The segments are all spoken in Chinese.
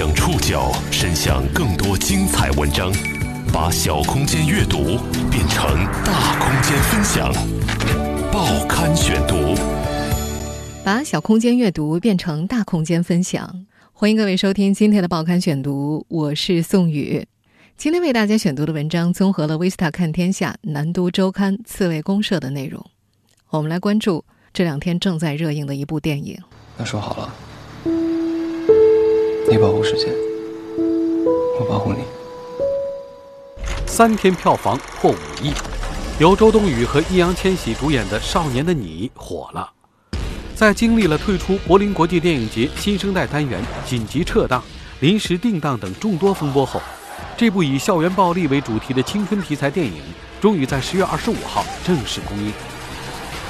将触角伸向更多精彩文章，把小空间阅读变成大空间分享。报刊选读，把小空间阅读变成大空间分享。欢迎各位收听今天的报刊选读，我是宋宇。今天为大家选读的文章综合了《维斯塔看天下》《南都周刊》《刺猬公社》的内容。我们来关注这两天正在热映的一部电影。那说好了，你保护世界，我保护你。三天票房破五亿，由周冬雨和易烊千玺主演的《少年的你》火了。在经历了退出柏林国际电影节新生代单元、紧急撤档、临时定档等众多风波后，这部以校园暴力为主题的青春题材电影，终于在十月二十五号正式公映。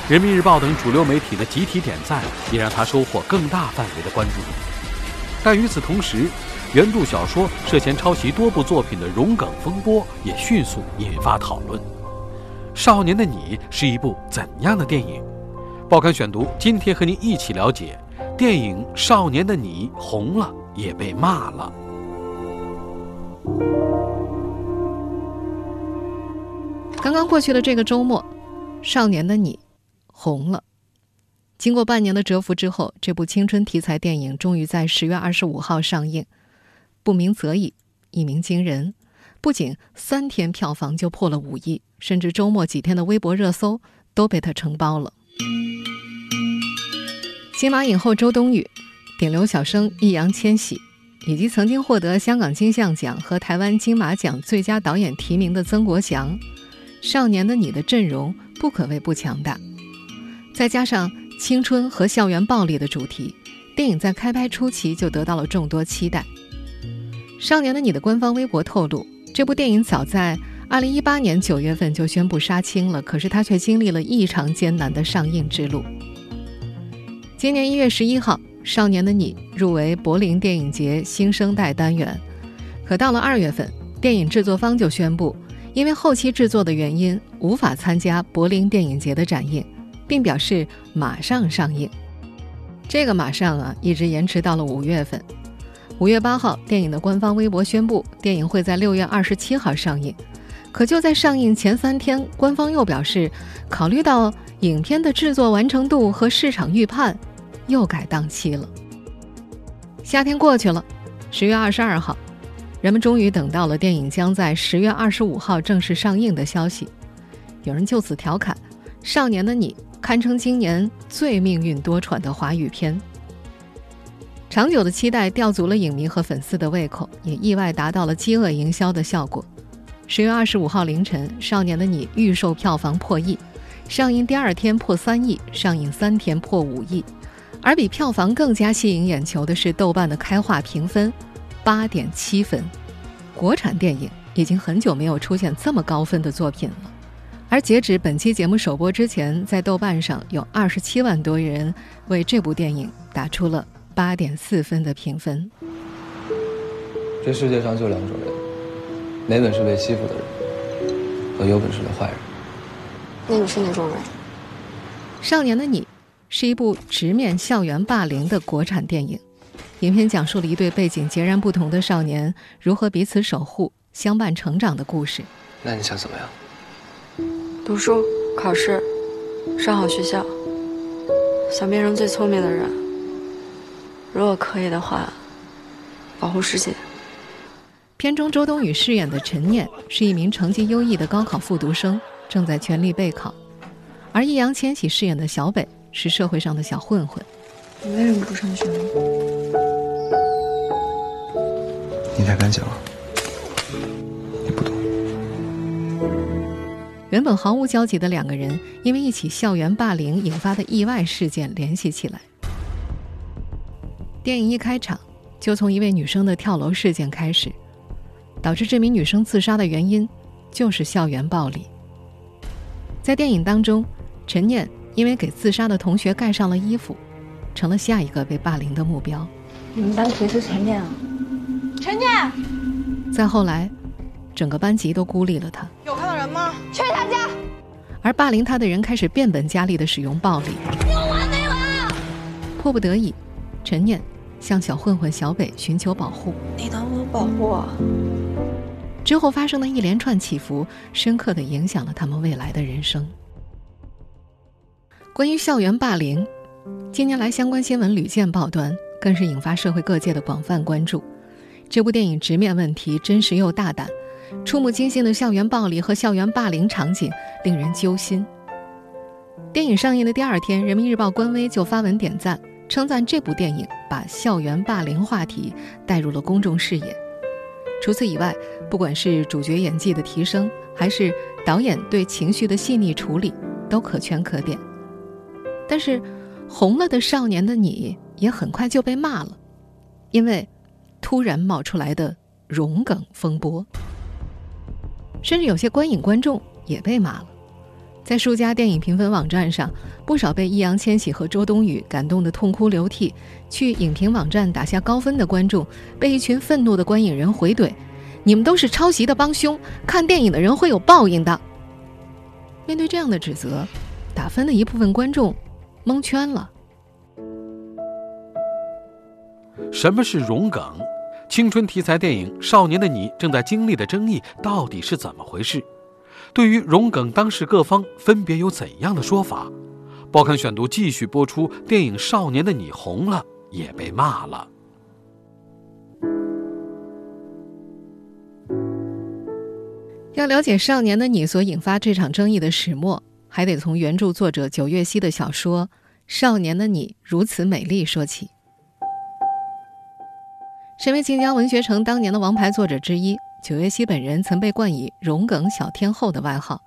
人民日报等主流媒体的集体点赞，也让他收获更大范围的关注。但与此同时，原著小说涉嫌抄袭多部作品的荣梗风波也迅速引发讨论。《少年的你》是一部怎样的电影？报刊选读今天和您一起了解：电影《少年的你》红了，也被骂了。刚刚过去的这个周末，《少年的你》。红了。经过半年的蛰伏之后，这部青春题材电影终于在十月二十五号上映。不鸣则已，一鸣惊人，不仅三天票房就破了五亿，甚至周末几天的微博热搜都被他承包了。金马影后周冬雨、顶流小生易烊千玺，以及曾经获得香港金像奖和台湾金马奖最佳导演提名的曾国祥，《少年的你》的阵容不可谓不强大。再加上青春和校园暴力的主题，电影在开拍初期就得到了众多期待。《少年的你》的官方微博透露，这部电影早在2018年9月份就宣布杀青了，可是它却经历了异常艰难的上映之路。今年1月11号，《少年的你》入围柏林电影节新生代单元，可到了2月份，电影制作方就宣布，因为后期制作的原因，无法参加柏林电影节的展映。并表示马上上映，这个马上啊，一直延迟到了五月份。五月八号，电影的官方微博宣布，电影会在六月二十七号上映。可就在上映前三天，官方又表示，考虑到影片的制作完成度和市场预判，又改档期了。夏天过去了，十月二十二号，人们终于等到了电影将在十月二十五号正式上映的消息。有人就此调侃：“少年的你。”堪称今年最命运多舛的华语片。长久的期待吊足了影迷和粉丝的胃口，也意外达到了饥饿营销的效果。十月二十五号凌晨，《少年的你》预售票房破亿，上映第二天破三亿，上映三天破五亿。而比票房更加吸引眼球的是豆瓣的开画评分，八点七分。国产电影已经很久没有出现这么高分的作品了。而截止本期节目首播之前，在豆瓣上有二十七万多人为这部电影打出了八点四分的评分。这世界上就两种人：没本事被欺负的人和有本事的坏人。那你是哪种人？《少年的你》是一部直面校园霸凌的国产电影。影片讲述了一对背景截然不同的少年如何彼此守护、相伴成长的故事。那你想怎么样？读书、考试、上好学校，想变成最聪明的人。如果可以的话，保护世界。片中周冬雨饰演的陈念是一名成绩优异的高考复读生，正在全力备考；而易烊千玺饰演的小北是社会上的小混混。你为什么不上学呢？你太敢讲了。原本毫无交集的两个人，因为一起校园霸凌引发的意外事件联系起来。电影一开场就从一位女生的跳楼事件开始，导致这名女生自杀的原因就是校园暴力。在电影当中，陈念因为给自杀的同学盖上了衣服，成了下一个被霸凌的目标。你们班谁是陈念啊？陈念。再后来。整个班级都孤立了他。有看到人吗？去他家。而霸凌他的人开始变本加厉的使用暴力。有完没完？迫不得已，陈念向小混混小北寻求保护。你能不能保护我？之后发生的一连串起伏，深刻的影响了他们未来的人生。关于校园霸凌，近年来相关新闻屡见报端，更是引发社会各界的广泛关注。这部电影直面问题，真实又大胆，触目惊心的校园暴力和校园霸凌场景令人揪心。电影上映的第二天，人民日报官微就发文点赞，称赞这部电影把校园霸凌话题带入了公众视野。除此以外，不管是主角演技的提升，还是导演对情绪的细腻处理，都可圈可点。但是，红了的少年的你也很快就被骂了，因为突然冒出来的融梗风波，甚至有些观影观众也被骂了。在数家电影评分网站上，不少被易烊千玺和周冬雨感动得痛哭流涕，去影评网站打下高分的观众，被一群愤怒的观影人回怼：“你们都是抄袭的帮凶，看电影的人会有报应的。”面对这样的指责，打分的一部分观众蒙圈了。什么是融梗？青春题材电影《少年的你》正在经历的争议到底是怎么回事？对于荣梗，当事各方分别有怎样的说法？报刊选读继续播出。电影《少年的你》红了，也被骂了。要了解《少年的你》所引发这场争议的始末，还得从原著作者九月溪的小说《少年的你如此美丽》说起。身为晋江文学城当年的王牌作者之一。九月溪本人曾被冠以“荣梗小天后”的外号，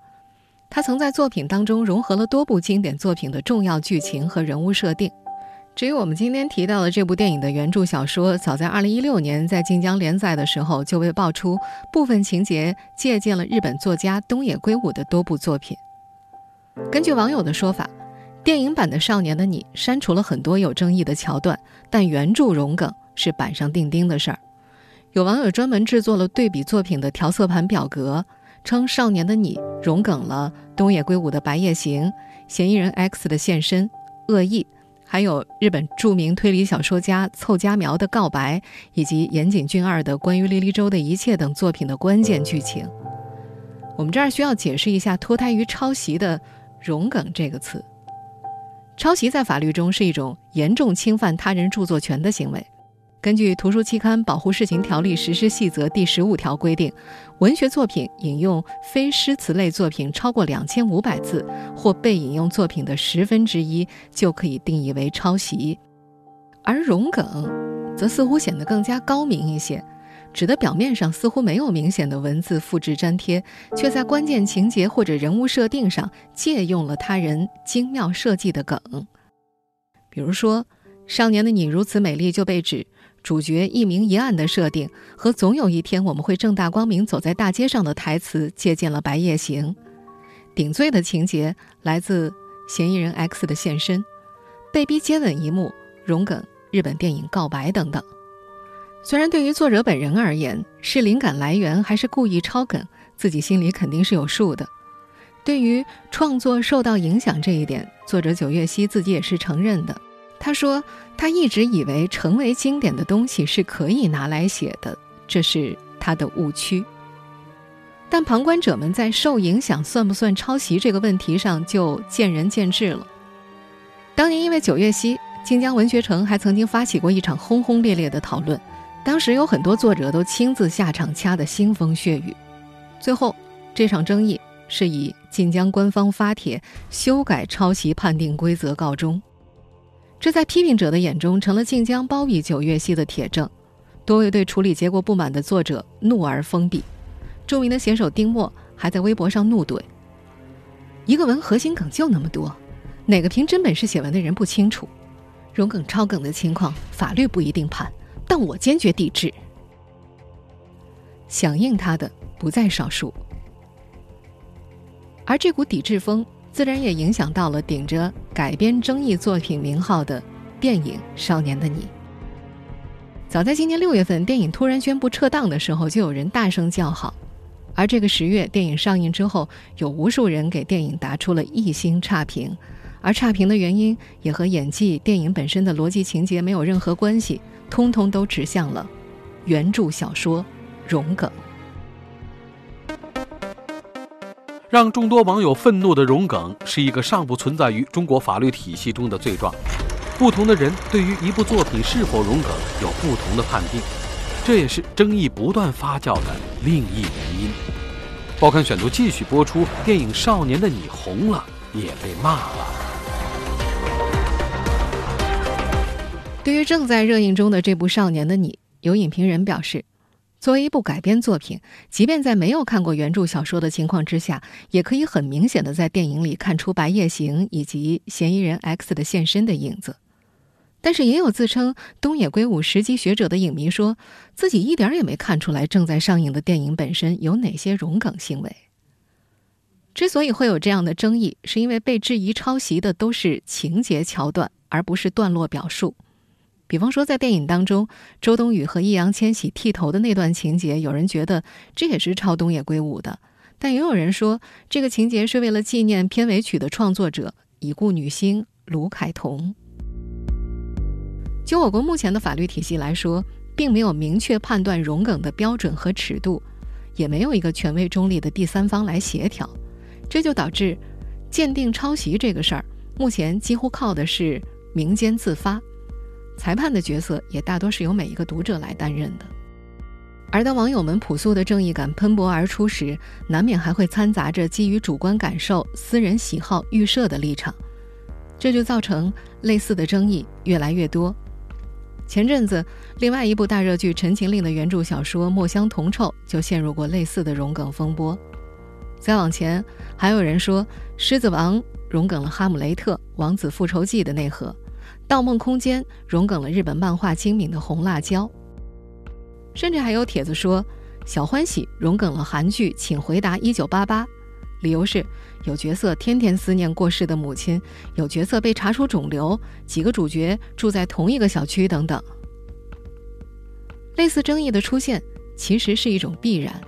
他曾在作品当中融合了多部经典作品的重要剧情和人物设定。至于我们今天提到的这部电影的原著小说，早在2016年在晋江连载的时候就被爆出部分情节借鉴了日本作家东野圭吾的多部作品。根据网友的说法，电影版的《少年的你》删除了很多有争议的桥段，但原著融梗是板上钉钉的事儿。有网友专门制作了对比作品的调色盘表格，称《少年的你》融梗了东野圭吾的《白夜行》，嫌疑人 X 的现身、恶意，还有日本著名推理小说家凑佳苗的告白，以及岩井俊二的关于莉莉周的一切等作品的关键剧情。我们这儿需要解释一下脱胎于抄袭的“融梗”这个词。抄袭在法律中是一种严重侵犯他人著作权的行为。根据《图书期刊保护事情条例实施细则》第十五条规定，文学作品引用非诗词类作品超过两千五百字，或被引用作品的十分之一，就可以定义为抄袭。而融梗，则似乎显得更加高明一些，指的表面上似乎没有明显的文字复制粘贴，却在关键情节或者人物设定上借用了他人精妙设计的梗。比如说，《少年的你如此美丽》就被指。主角一明一暗的设定和总有一天我们会正大光明走在大街上的台词借鉴了《白夜行》，顶罪的情节来自嫌疑人 X 的现身，被逼接吻一幕融梗日本电影《告白》等等。虽然对于作者本人而言是灵感来源还是故意抄梗，自己心里肯定是有数的。对于创作受到影响这一点，作者九月溪自己也是承认的。他说：“他一直以为成为经典的东西是可以拿来写的，这是他的误区。但旁观者们在受影响算不算抄袭这个问题上就见仁见智了。当年因为九月溪，晋江文学城还曾经发起过一场轰轰烈烈的讨论，当时有很多作者都亲自下场掐得腥风血雨。最后，这场争议是以晋江官方发帖修改抄袭判定规则告终。”这在批评者的眼中成了晋江包庇九月溪的铁证，多位对处理结果不满的作者怒而封闭。著名的写手丁墨还在微博上怒怼：“一个文核心梗就那么多，哪个凭真本事写文的人不清楚？融梗超梗的情况，法律不一定判，但我坚决抵制。”响应他的不在少数，而这股抵制风。自然也影响到了顶着改编争议作品名号的电影《少年的你》。早在今年六月份，电影突然宣布撤档的时候，就有人大声叫好。而这个十月，电影上映之后，有无数人给电影打出了一星差评，而差评的原因也和演技、电影本身的逻辑情节没有任何关系，通通都指向了原著小说《荣梗》。让众多网友愤怒的“荣梗”是一个尚不存在于中国法律体系中的罪状。不同的人对于一部作品是否“荣梗”有不同的判定，这也是争议不断发酵的另一原因。报刊选读继续播出：电影《少年的你》红了，也被骂了。对于正在热映中的这部《少年的你》，有影评人表示。作为一部改编作品，即便在没有看过原著小说的情况之下，也可以很明显的在电影里看出白夜行以及嫌疑人 X 的现身的影子。但是，也有自称东野圭吾十级学者的影迷说，自己一点也没看出来正在上映的电影本身有哪些融梗行为。之所以会有这样的争议，是因为被质疑抄袭的都是情节桥段，而不是段落表述。比方说，在电影当中，周冬雨和易烊千玺剃头的那段情节，有人觉得这也是抄东野圭吾的，但也有人说这个情节是为了纪念片尾曲的创作者已故女星卢凯彤。就我国目前的法律体系来说，并没有明确判断容梗的标准和尺度，也没有一个权威中立的第三方来协调，这就导致鉴定抄袭这个事儿，目前几乎靠的是民间自发。裁判的角色也大多是由每一个读者来担任的，而当网友们朴素的正义感喷薄而出时，难免还会掺杂着基于主观感受、私人喜好预设的立场，这就造成类似的争议越来越多。前阵子，另外一部大热剧《陈情令》的原著小说《墨香铜臭》就陷入过类似的融梗风波。再往前，还有人说《狮子王》融梗了《哈姆雷特》《王子复仇记》的内核。《盗梦空间》融梗了日本漫画《精明的红辣椒》，甚至还有帖子说《小欢喜》融梗了韩剧《请回答一九八八》，理由是有角色天天思念过世的母亲，有角色被查出肿瘤，几个主角住在同一个小区等等。类似争议的出现其实是一种必然，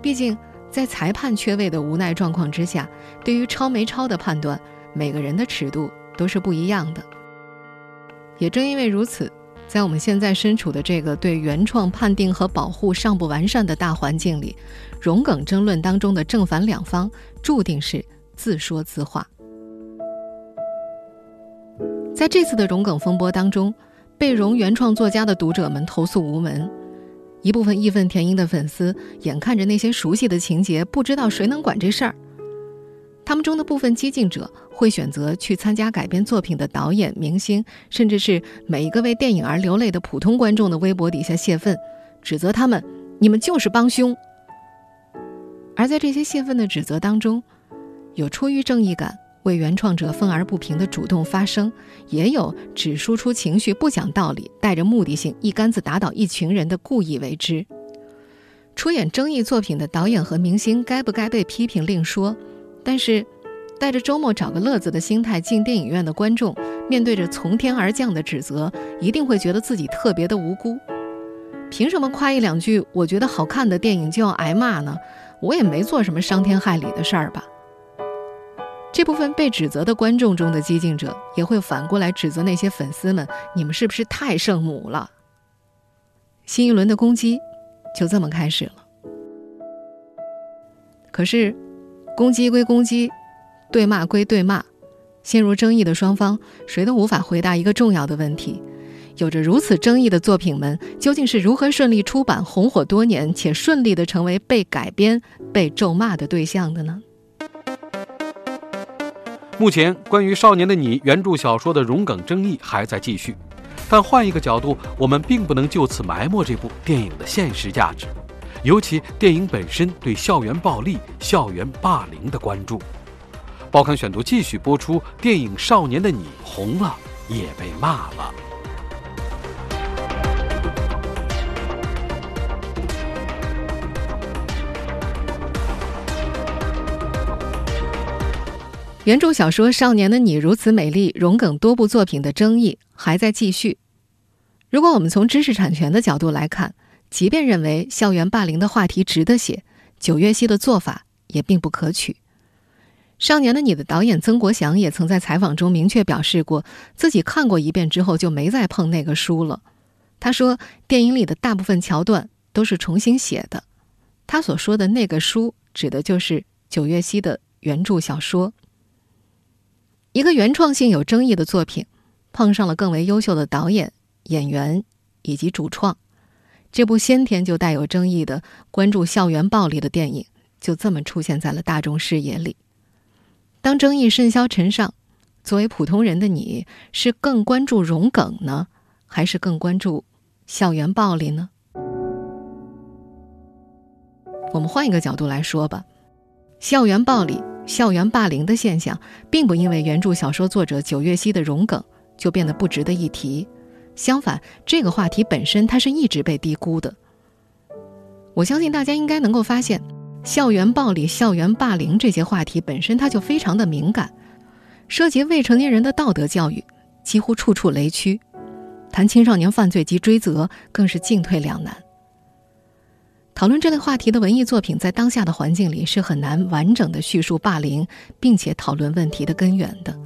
毕竟在裁判缺位的无奈状况之下，对于抄没抄的判断，每个人的尺度都是不一样的。也正因为如此，在我们现在身处的这个对原创判定和保护尚不完善的大环境里，融梗争论当中的正反两方注定是自说自话。在这次的融梗风波当中，被融原创作家的读者们投诉无门，一部分义愤填膺的粉丝眼看着那些熟悉的情节，不知道谁能管这事儿。他们中的部分激进者会选择去参加改编作品的导演、明星，甚至是每一个为电影而流泪的普通观众的微博底下泄愤，指责他们：“你们就是帮凶。”而在这些泄愤的指责当中，有出于正义感为原创者愤而不平的主动发声，也有只输出情绪、不讲道理、带着目的性一竿子打倒一群人的故意为之。出演争议作品的导演和明星该不该被批评另说。但是，带着周末找个乐子的心态进电影院的观众，面对着从天而降的指责，一定会觉得自己特别的无辜。凭什么夸一两句我觉得好看的电影就要挨骂呢？我也没做什么伤天害理的事儿吧。这部分被指责的观众中的激进者，也会反过来指责那些粉丝们：你们是不是太圣母了？新一轮的攻击就这么开始了。可是。攻击归攻击，对骂归对骂，陷入争议的双方谁都无法回答一个重要的问题：有着如此争议的作品们，究竟是如何顺利出版、红火多年，且顺利的成为被改编、被咒骂的对象的呢？目前，关于《少年的你》原著小说的融梗争议还在继续，但换一个角度，我们并不能就此埋没这部电影的现实价值。尤其电影本身对校园暴力、校园霸凌的关注，报刊选读继续播出。电影《少年的你》红了，也被骂了。原著小说《少年的你》如此美丽，融梗多部作品的争议还在继续。如果我们从知识产权的角度来看，即便认为校园霸凌的话题值得写，九月溪的做法也并不可取。《少年的你》的导演曾国祥也曾在采访中明确表示过，自己看过一遍之后就没再碰那个书了。他说，电影里的大部分桥段都是重新写的。他所说的那个书，指的就是九月溪的原著小说。一个原创性有争议的作品，碰上了更为优秀的导演、演员以及主创，这部先天就带有争议的关注校园暴力的电影，就这么出现在了大众视野里。当争议甚嚣尘上，作为普通人的你，是更关注融梗呢，还是更关注校园暴力呢？我们换一个角度来说吧，校园暴力、校园霸凌的现象，并不因为原著小说作者九月溪的融梗就变得不值得一提。相反，这个话题本身它是一直被低估的。我相信大家应该能够发现，校园暴力、校园霸凌这些话题本身它就非常的敏感，涉及未成年人的道德教育，几乎处处雷区。谈青少年犯罪及追责，更是进退两难。讨论这类话题的文艺作品，在当下的环境里是很难完整的叙述霸凌，并且讨论问题的根源的。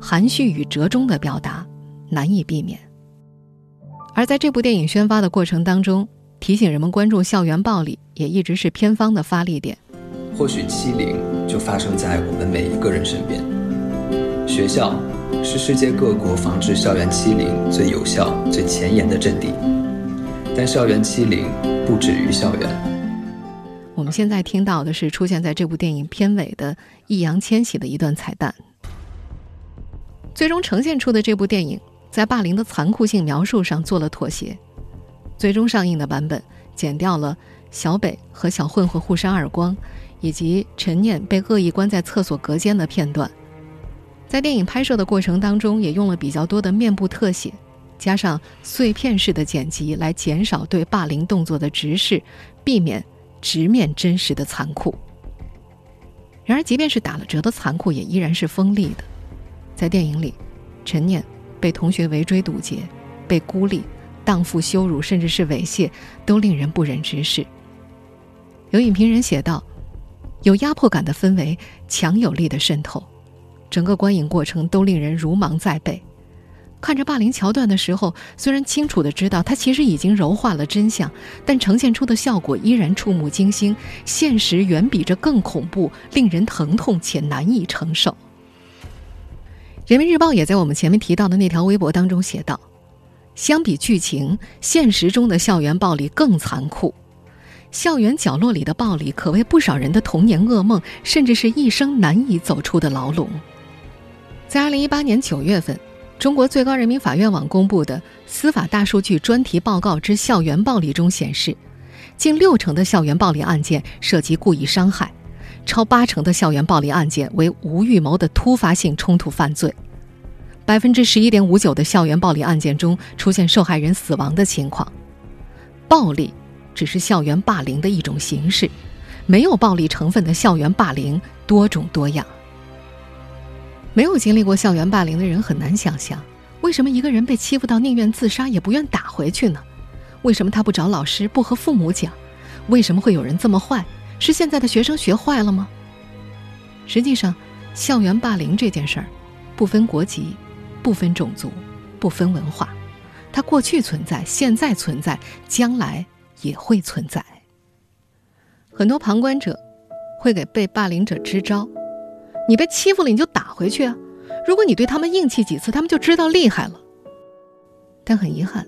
含蓄与折中的表达难以避免。而在这部电影宣发的过程当中，提醒人们关注校园暴力，也一直是片方的发力点。或许欺凌就发生在我们每一个人身边。学校是世界各国防治校园欺凌最有效、最前沿的阵地。但校园欺凌不止于校园。我们现在听到的是出现在这部电影片尾的易烊千玺的一段彩蛋。最终呈现出的这部电影，在霸凌的残酷性描述上做了妥协。最终上映的版本剪掉了小北和小混混互扇耳光，以及陈念被恶意关在厕所隔间的片段。在电影拍摄的过程当中，也用了比较多的面部特写。加上碎片式的剪辑，来减少对霸凌动作的直视，避免直面真实的残酷。然而，即便是打了折的残酷，也依然是锋利的。在电影里，陈念被同学围追堵截，被孤立、荡妇羞辱，甚至是猥亵，都令人不忍直视。有影评人写道：“有压迫感的氛围，强有力的渗透，整个观影过程都令人如芒在背。”看着霸凌桥段的时候，虽然清楚的知道它其实已经柔化了真相，但呈现出的效果依然触目惊心。现实远比这更恐怖，令人疼痛且难以承受。人民日报也在我们前面提到的那条微博当中写道：“相比剧情，现实中的校园暴力更残酷。校园角落里的暴力可谓不少人的童年噩梦，甚至是一生难以走出的牢笼。”在二零一八年九月份。中国最高人民法院网公布的司法大数据专题报告之校园暴力中显示，近六成的校园暴力案件涉及故意伤害，超八成的校园暴力案件为无预谋的突发性冲突犯罪，百分之十一点五九的校园暴力案件中出现受害人死亡的情况。暴力只是校园霸凌的一种形式，没有暴力成分的校园霸凌多种多样。没有经历过校园霸凌的人很难想象，为什么一个人被欺负到宁愿自杀也不愿打回去呢？为什么他不找老师，不和父母讲？为什么会有人这么坏？是现在的学生学坏了吗？实际上，校园霸凌这件事儿，不分国籍，不分种族，不分文化，它过去存在，现在存在，将来也会存在。很多旁观者会给被霸凌者支招。你被欺负了，你就打回去啊！如果你对他们硬气几次，他们就知道厉害了。但很遗憾，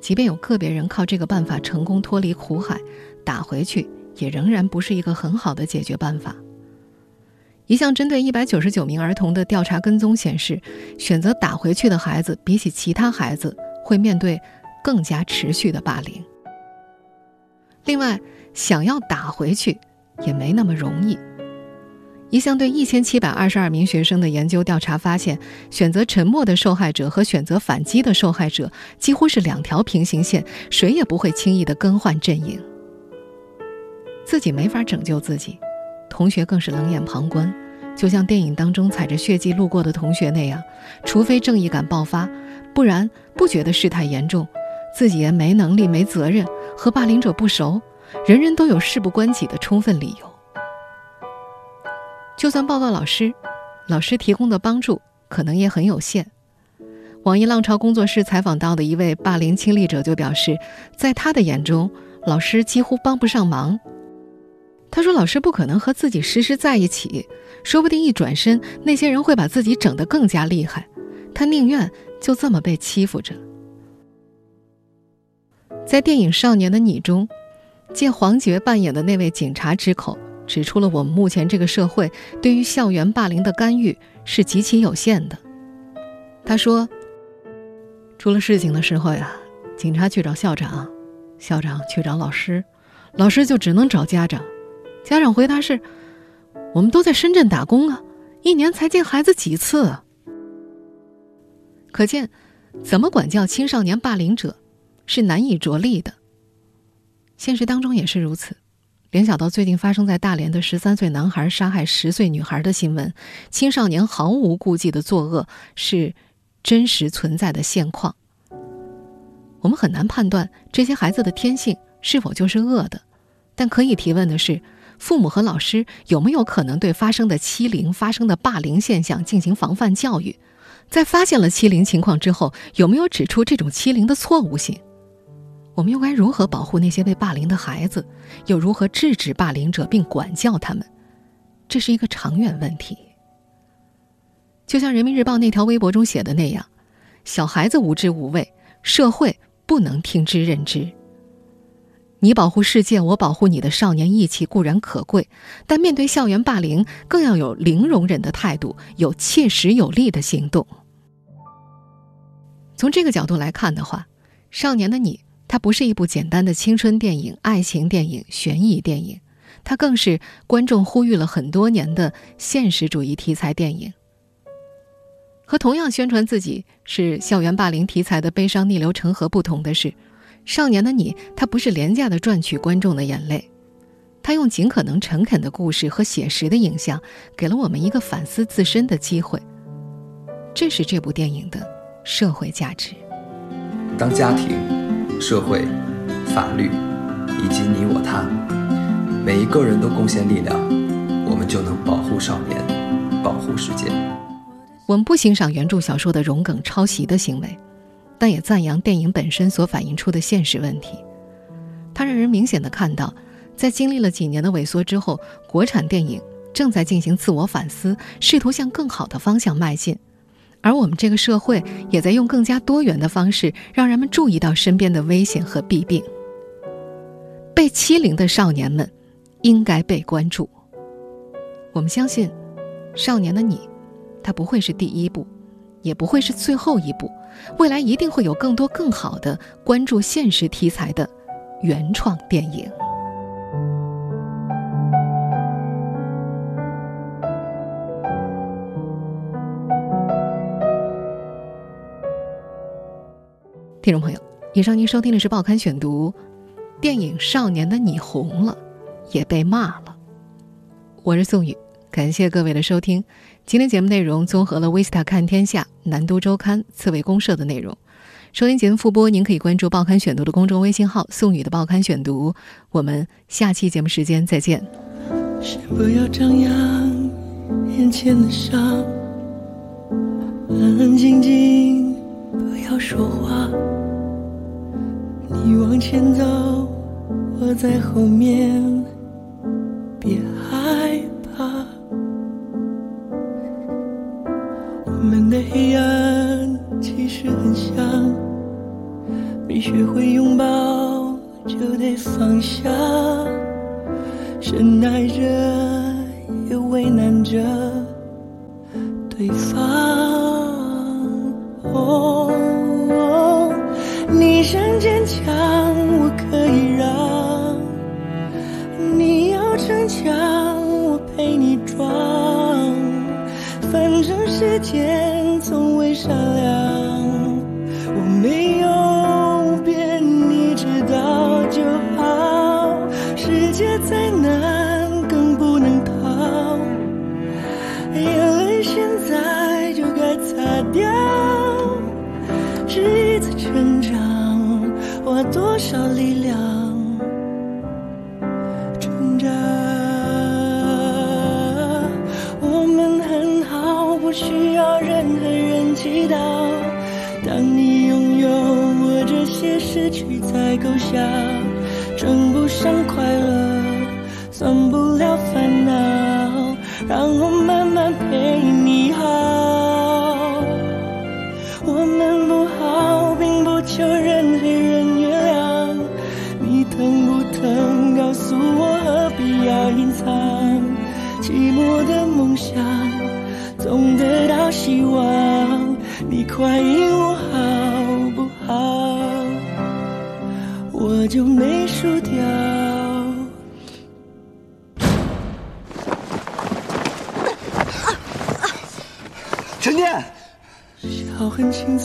即便有个别人靠这个办法成功脱离苦海，打回去也仍然不是一个很好的解决办法。一项针对一百九十九名儿童的调查跟踪显示，选择打回去的孩子，比起其他孩子会面对更加持续的霸凌。另外，想要打回去也没那么容易。一项对一千七百二十二名学生的研究调查发现，选择沉默的受害者和选择反击的受害者几乎是两条平行线，谁也不会轻易的更换阵营。自己没法拯救自己，同学更是冷眼旁观，就像电影当中踩着血迹路过的同学那样，除非正义感爆发，不然不觉得事态严重，自己也没能力、没责任，和霸凌者不熟，人人都有事不关己的充分理由。就算报告老师，老师提供的帮助可能也很有限。网易浪潮工作室采访到的一位霸凌亲历者就表示，在他的眼中，老师几乎帮不上忙。他说：“老师不可能和自己时时在一起，说不定一转身，那些人会把自己整得更加厉害。他宁愿就这么被欺负着。”在电影《少年的你》中，借黄觉扮演的那位警察之口，指出了我们目前这个社会对于校园霸凌的干预是极其有限的。他说。出了事情的时候呀，警察去找校长，校长去找老师，老师就只能找家长。家长回答是：“我们都在深圳打工啊，一年才见孩子几次。”可见，怎么管教青少年霸凌者是难以着力的。现实当中也是如此。联想到最近发生在大连的十三岁男孩杀害十岁女孩的新闻，青少年毫无顾忌的作恶是。真实存在的现况，我们很难判断这些孩子的天性是否就是恶的，但可以提问的是，父母和老师有没有可能对发生的欺凌、发生的霸凌现象进行防范教育？在发现了欺凌情况之后，有没有指出这种欺凌的错误性？我们又该如何保护那些被霸凌的孩子？又如何制止霸凌者并管教他们？这是一个长远问题。就像人民日报那条微博中写的那样，小孩子无知无畏，社会不能听之任之。你保护世界，我保护你的少年义气固然可贵，但面对校园霸凌，更要有零容忍的态度，有切实有力的行动。从这个角度来看的话，《少年的你》它不是一部简单的青春电影、爱情电影、悬疑电影，它更是观众呼吁了很多年的现实主义题材电影。和同样宣传自己是校园霸凌题材的《悲伤逆流成河》不同的是，《少年的你》他不是廉价的赚取观众的眼泪，他用尽可能诚恳的故事和写实的影像，给了我们一个反思自身的机会。这是这部电影的社会价值。当家庭、社会、法律以及你我他每一个人都贡献力量，我们就能保护少年，保护世界。我们不欣赏原著小说的融梗抄袭的行为，但也赞扬电影本身所反映出的现实问题。它让人明显的看到，在经历了几年的萎缩之后，国产电影正在进行自我反思，试图向更好的方向迈进。而我们这个社会也在用更加多元的方式，让人们注意到身边的危险和弊病。被欺凌的少年们，应该被关注。我们相信，少年的你。它不会是第一步，也不会是最后一步，未来一定会有更多更好的关注现实题材的原创电影。听众朋友，以上您收听的是《报刊选读》，电影《少年的你》红了，也被骂了。我是宋宇。感谢各位的收听，今天节目内容综合了《维斯塔看天下》《南都周刊》《刺猬公社》的内容。收听节目复播，您可以关注《报刊选读》的公众微信号“宋宇的报刊选读”。我们下期节目时间再见。先不要张扬眼前的伤，安安静静，不要说话。你往前走，我在后面，别害怕。我们的黑暗其实很像，没学会拥抱就得放下，深爱着又为难着对方。哦，为你装。反正时间从未善良，我没有变，你知道就好。世界再难，更不能逃。眼泪现在就该擦掉。这一次成长，花多少爱够笑，称不上快乐，算不了烦恼，然后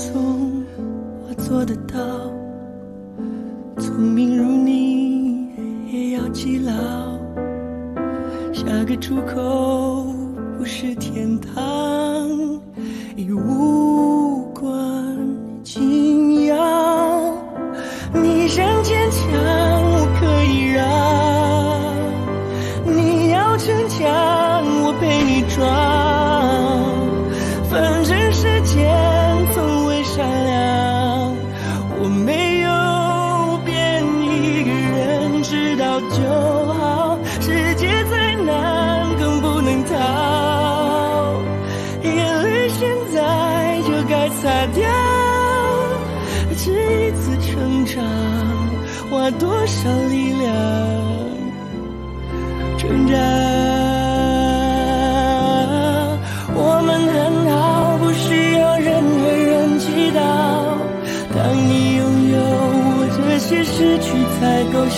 很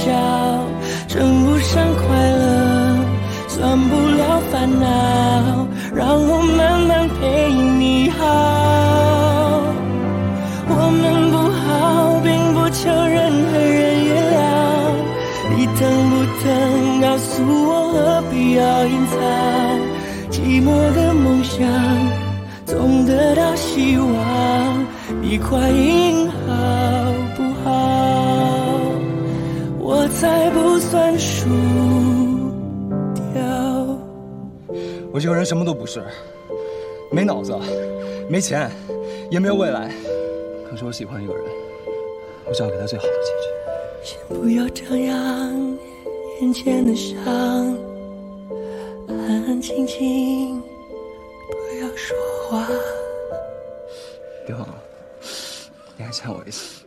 笑，称不上快乐，算不了烦恼，让我慢慢陪你好。我们不好，并不求任何人原谅。你疼不疼？告诉我，何必要隐藏？寂寞的梦想，总得到希望。你快一这个人什么都不是，没脑子，没钱，也没有未来。可是我喜欢一个人，我想要给他最好的结局。先不要张扬眼前的伤，安安静静，不要说话。别忘了，你还欠我一次。